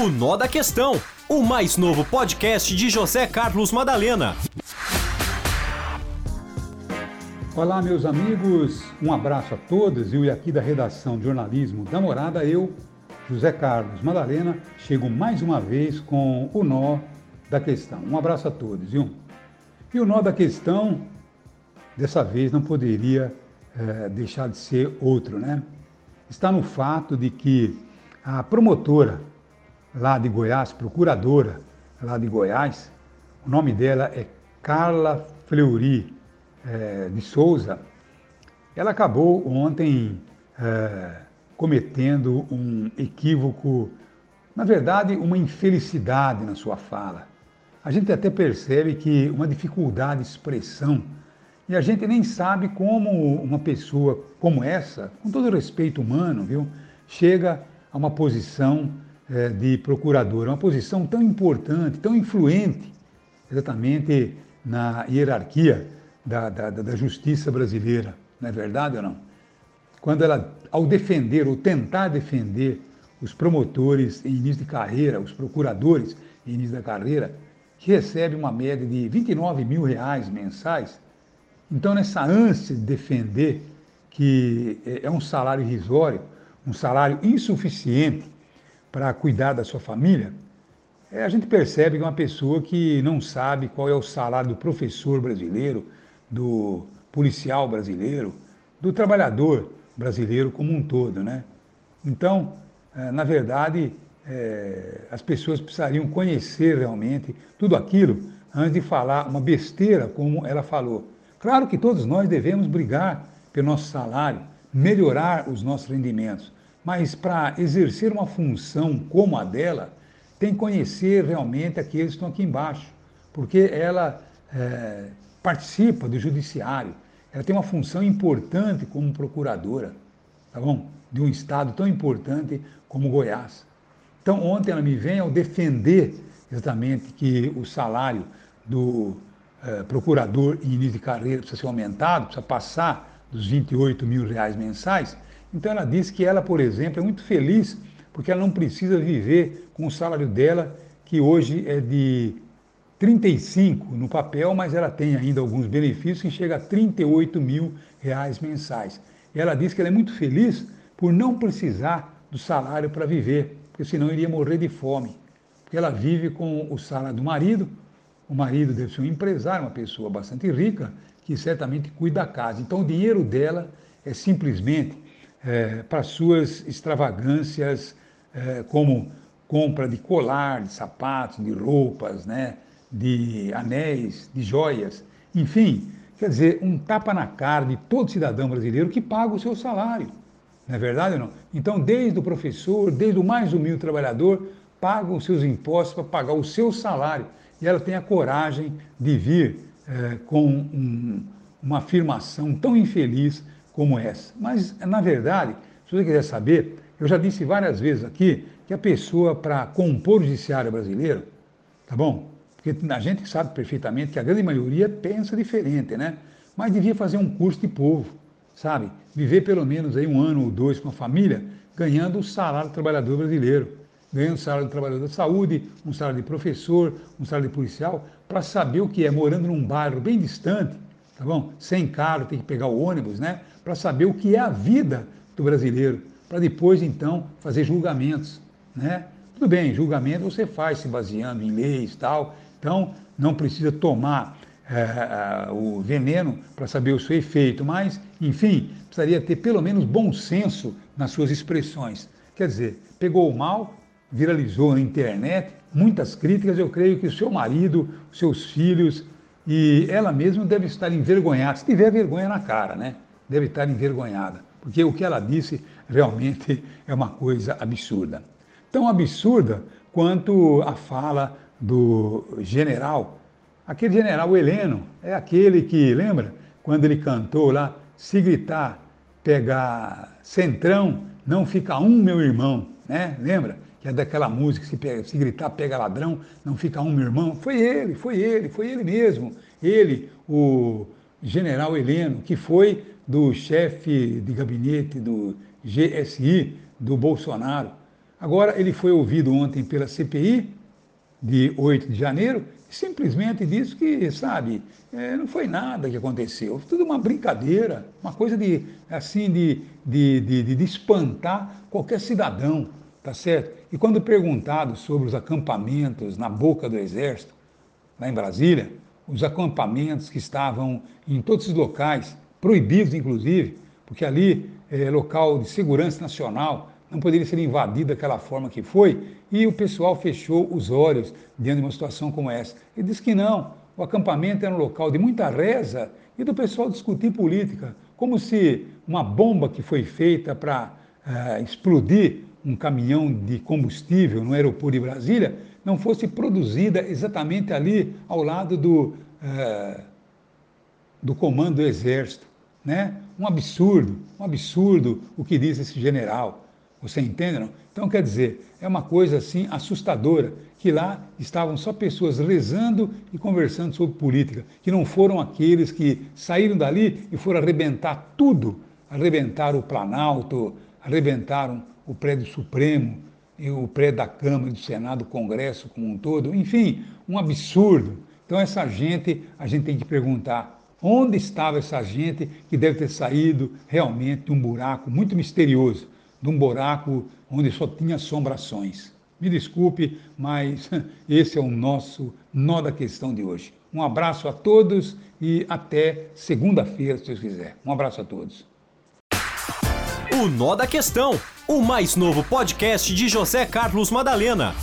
O Nó da Questão, o mais novo podcast de José Carlos Madalena. Olá, meus amigos, um abraço a todos. Eu e aqui da redação de jornalismo da Morada, eu, José Carlos Madalena, chego mais uma vez com o Nó da Questão. Um abraço a todos, viu? E o Nó da Questão, dessa vez, não poderia é, deixar de ser outro, né? Está no fato de que a promotora lá de Goiás, procuradora lá de Goiás, o nome dela é Carla Fleury é, de Souza, ela acabou ontem é, cometendo um equívoco, na verdade, uma infelicidade na sua fala. A gente até percebe que uma dificuldade de expressão e a gente nem sabe como uma pessoa como essa, com todo o respeito humano, viu, chega a uma posição de procurador, uma posição tão importante, tão influente, exatamente na hierarquia da, da, da justiça brasileira. Não é verdade ou não? Quando ela, ao defender ou tentar defender os promotores em início de carreira, os procuradores em início da carreira, que recebem uma média de 29 mil reais mensais, então nessa ânsia de defender que é, é um salário irrisório, um salário insuficiente para cuidar da sua família, é, a gente percebe que é uma pessoa que não sabe qual é o salário do professor brasileiro, do policial brasileiro, do trabalhador brasileiro como um todo, né? Então, é, na verdade, é, as pessoas precisariam conhecer realmente tudo aquilo antes de falar uma besteira como ela falou. Claro que todos nós devemos brigar pelo nosso salário, melhorar os nossos rendimentos, mas para exercer uma função como a dela, tem que conhecer realmente aqueles que estão aqui embaixo, porque ela é, participa do judiciário, ela tem uma função importante como procuradora, tá bom? De um estado tão importante como Goiás. Então, ontem ela me vem ao defender exatamente que o salário do é, procurador em início de carreira precisa ser aumentado, precisa passar dos 28 mil reais mensais. Então ela disse que ela, por exemplo, é muito feliz porque ela não precisa viver com o salário dela, que hoje é de 35 no papel, mas ela tem ainda alguns benefícios que chega a 38 mil reais mensais. Ela disse que ela é muito feliz por não precisar do salário para viver, porque senão iria morrer de fome. Porque ela vive com o salário do marido, o marido deve ser um empresário, uma pessoa bastante rica, que certamente cuida da casa. Então o dinheiro dela é simplesmente é, para suas extravagâncias, é, como compra de colar, de sapatos, de roupas, né, de anéis, de joias, enfim, quer dizer, um tapa na cara de todo cidadão brasileiro que paga o seu salário. Não é verdade ou não? Então, desde o professor, desde o mais humilde trabalhador, paga os seus impostos para pagar o seu salário. E ela tem a coragem de vir é, com um, uma afirmação tão infeliz como essa. Mas, na verdade, se você quiser saber, eu já disse várias vezes aqui que a pessoa, para compor o judiciário brasileiro, tá bom? Porque a gente sabe perfeitamente que a grande maioria pensa diferente, né? Mas devia fazer um curso de povo, sabe? Viver pelo menos aí um ano ou dois com a família, ganhando o salário do trabalhador brasileiro, ganhando o salário do trabalhador da saúde, um salário de professor, um salário de policial, para saber o que é morando num bairro bem distante, tá bom? Sem carro, tem que pegar o ônibus, né? Para saber o que é a vida do brasileiro, para depois então fazer julgamentos, né? Tudo bem, julgamento você faz se baseando em leis tal, então não precisa tomar é, o veneno para saber o seu efeito, mas, enfim, precisaria ter pelo menos bom senso nas suas expressões. Quer dizer, pegou o mal, viralizou na internet, muitas críticas, eu creio que o seu marido, os seus filhos, e ela mesma deve estar envergonhada, se tiver vergonha na cara, né? Deve estar envergonhada, porque o que ela disse realmente é uma coisa absurda. Tão absurda quanto a fala do general, aquele general Heleno, é aquele que, lembra, quando ele cantou lá, se gritar, pegar centrão, não fica um meu irmão, né? Lembra? Que é daquela música, se, pega, se gritar pega ladrão, não fica um meu irmão. Foi ele, foi ele, foi ele mesmo. Ele, o general Heleno, que foi do chefe de gabinete do GSI, do Bolsonaro. Agora, ele foi ouvido ontem pela CPI, de 8 de janeiro, e simplesmente disse que, sabe, é, não foi nada que aconteceu, tudo uma brincadeira, uma coisa de, assim, de, de, de, de espantar qualquer cidadão, tá certo? E quando perguntado sobre os acampamentos na boca do exército, lá em Brasília, os acampamentos que estavam em todos os locais, proibidos inclusive, porque ali é local de segurança nacional, não poderia ser invadido daquela forma que foi, e o pessoal fechou os olhos diante de uma situação como essa. Ele disse que não, o acampamento era um local de muita reza e do pessoal discutir política, como se uma bomba que foi feita para uh, explodir um caminhão de combustível no aeroporto de Brasília não fosse produzida exatamente ali ao lado do, uh, do comando do Exército. Né? Um absurdo, um absurdo o que diz esse general. Você entende? Não? Então, quer dizer, é uma coisa assim assustadora, que lá estavam só pessoas rezando e conversando sobre política, que não foram aqueles que saíram dali e foram arrebentar tudo, arrebentaram o Planalto, arrebentaram o prédio Supremo, o prédio da Câmara, do Senado, do Congresso como um todo, enfim, um absurdo. Então, essa gente, a gente tem que perguntar onde estava essa gente que deve ter saído realmente de um buraco muito misterioso de um buraco onde só tinha assombrações. Me desculpe, mas esse é o nosso nó da questão de hoje. Um abraço a todos e até segunda-feira, se Deus quiser. Um abraço a todos. O Nó da Questão, o mais novo podcast de José Carlos Madalena.